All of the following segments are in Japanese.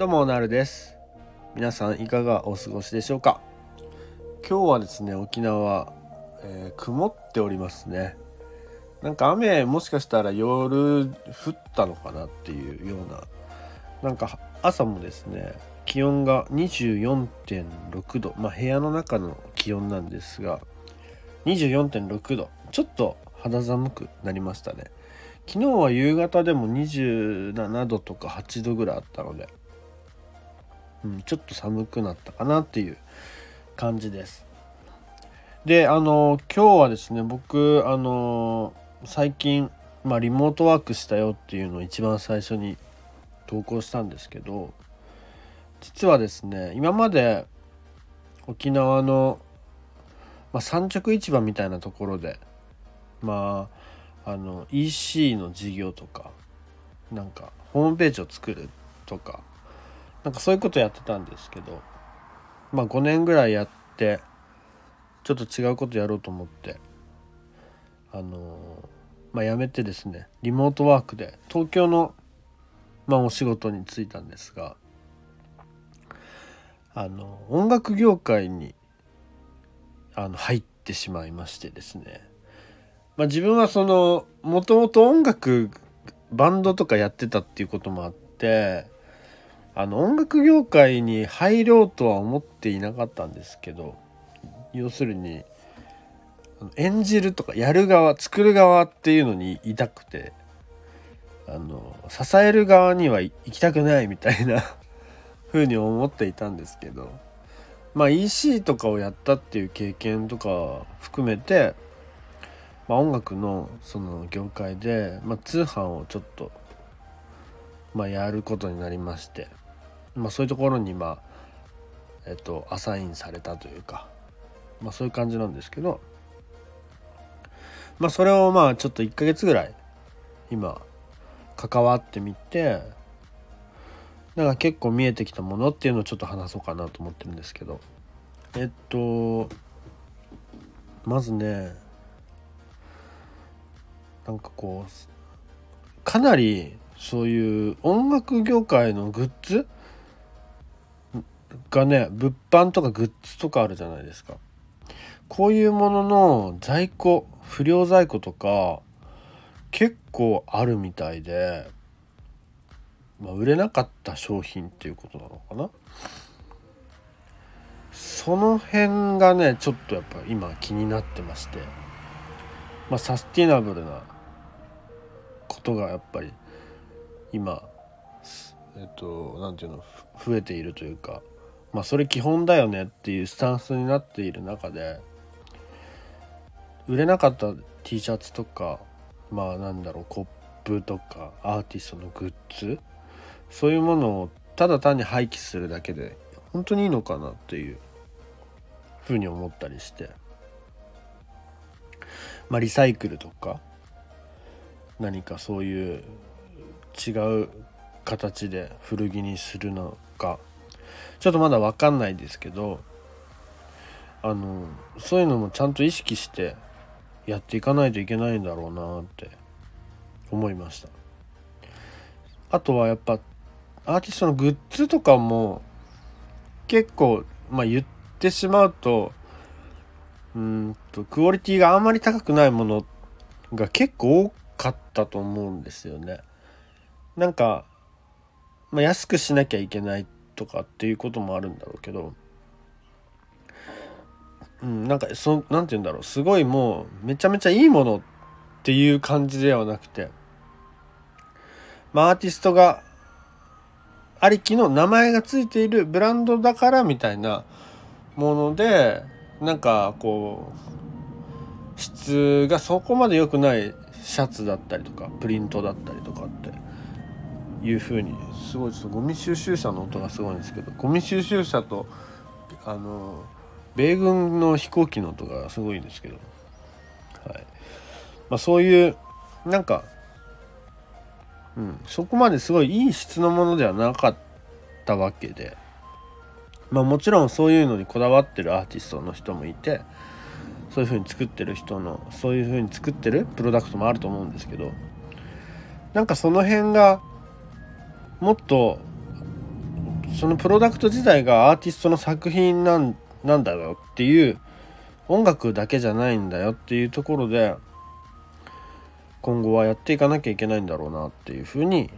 どうもなるです。皆さんいかがお過ごしでしょうか？今日はですね沖縄、えー、曇っておりますね。なんか雨もしかしたら夜降ったのかなっていうようななんか朝もですね気温が24.6度。まあ部屋の中の気温なんですが24.6度。ちょっと肌寒くなりましたね。昨日は夕方でも27度とか8度ぐらいあったので、うん、ちょっと寒くなったかなっていう感じです。であの今日はですね僕あの最近、まあ、リモートワークしたよっていうのを一番最初に投稿したんですけど実はですね今まで沖縄の、まあ、産直市場みたいなところでまああの EC の事業とかなんかホームページを作るとかなんかそういうことやってたんですけどまあ5年ぐらいやってちょっと違うことやろうと思ってあのまあ辞めてですねリモートワークで東京のまあお仕事に就いたんですがあの音楽業界にあの入ってしまいましてですね。まあ、自分はそのもともと音楽バンドとかやってたっていうこともあってあの音楽業界に入ろうとは思っていなかったんですけど要するに演じるとかやる側作る側っていうのにいたくてあの支える側には行きたくないみたいな風に思っていたんですけどまあ EC とかをやったっていう経験とか含めてまあ、音楽のその業界で、まあ、通販をちょっと、まあ、やることになりまして、まあ、そういうところにまあえっとアサインされたというか、まあ、そういう感じなんですけどまあそれをまあちょっと1ヶ月ぐらい今関わってみてなんか結構見えてきたものっていうのをちょっと話そうかなと思ってるんですけどえっとまずねなんかこうかなりそういう音楽業界のグッズがね物販とかグッズとかあるじゃないですか。こういうものの在庫不良在庫とか結構あるみたいで、まあ、売れなかった商品っていうことなのかな。その辺がねちょっとやっぱ今気になってまして。まあサスティナブルなことがやっぱり今えっと何て言うの増えているというか。まあそれ基本だよねっていうスタンスになっている中で売れなかった T シャツとかまあなんだろうコップとかアーティストのグッズそういうものをただ単に廃棄するだけで本当にいいのかなっていうふうに思ったりして。まあリサイクルとか何かそういう違う形で古着にするのかちょっとまだ分かんないですけどあのそういうのもちゃんと意識してやっていかないといけないんだろうなって思いましたあとはやっぱアーティストのグッズとかも結構まあ言ってしまうとうんとクオリティがあんまり高くないものが結構多かったと思うんですよね。なんか、まあ、安くしなきゃいけないとかっていうこともあるんだろうけど、うん、なんかそなんて言うんだろう。すごいもうめちゃめちゃいいものっていう感じではなくて、まあ、アーティストがありきの名前が付いているブランドだからみたいなものでなんかこう質がそこまで良くないシャツだったりとかプリントだったりとかっていう風に。すごいちょっとゴミ収集車の音がすごいんですけどゴミ収集車とあの米軍の飛行機の音がすごいんですけど、はい。まあ、そういうなんか、うん、そこまですごいいい質のものではなかったわけで、まあ、もちろんそういうのにこだわってるアーティストの人もいてそういう風に作ってる人のそういう風に作ってるプロダクトもあると思うんですけどなんかその辺がもっとそのプロダクト自体がアーティストの作品なんなんだよっていう音楽だけじゃないんだよっていうところで今後はやっていかなきゃいけないんだろうなっていうふうに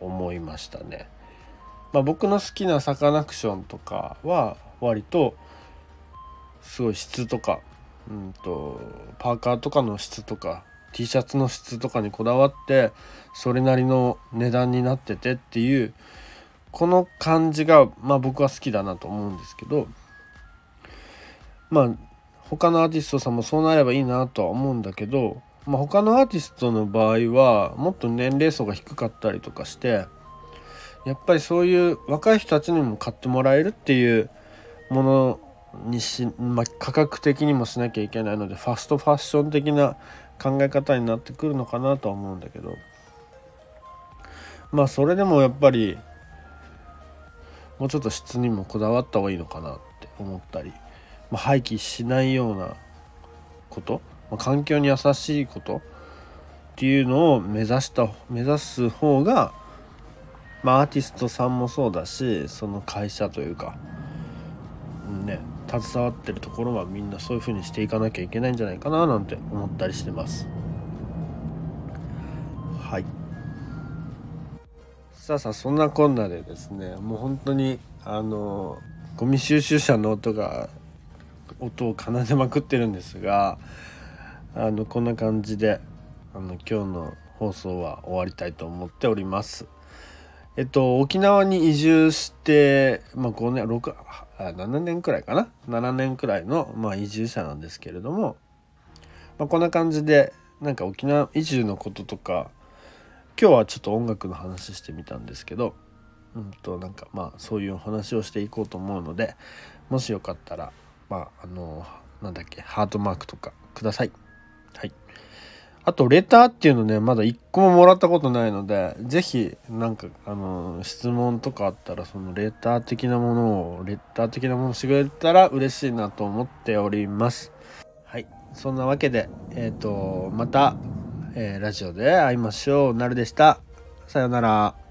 思いましたね。まあ、僕の好きなサカナクションとかは割とすごい質とか、うんと、パーカーとかの質とか T シャツの質とかにこだわってそれなりの値段になっててっていうこの感じが、まあ、僕は好きだなと思うんですけどまあ他のアーティストさんもそうなればいいなとは思うんだけど、まあ、他のアーティストの場合はもっと年齢層が低かったりとかしてやっぱりそういう若い人たちにも買ってもらえるっていうものにし、まあ、価格的にもしなきゃいけないのでファストファッション的な考え方になってくるのかなとは思うんだけど。まあそれでもやっぱりもうちょっと質にもこだわった方がいいのかなって思ったり、まあ、廃棄しないようなこと、まあ、環境に優しいことっていうのを目指した目指す方が、まあ、アーティストさんもそうだしその会社というかね。携わってるところはみんなそういう風にしていかなきゃいけないんじゃないかななんて思ったりしてます。はい。さあさあそんなこんなでですねもう本当にあのゴミ収集車の音が音を奏でまくってるんですがあのこんな感じであの今日の放送は終わりたいと思っております。えっと沖縄に移住してまあ5年6 7年くらいかな7年くらいの、まあ、移住者なんですけれども、まあ、こんな感じでなんか沖縄移住のこととか今日はちょっと音楽の話してみたんですけどうんとなんかまあそういうお話をしていこうと思うのでもしよかったらまああのなんだっけハートマークとかください。はい。あと、レターっていうのね、まだ一個ももらったことないので、ぜひ、なんか、あの、質問とかあったら、そのレター的なものを、レター的なものをしてくれたら嬉しいなと思っております。はい。そんなわけで、えっ、ー、と、また、えー、ラジオで会いましょう。なるでした。さようなら。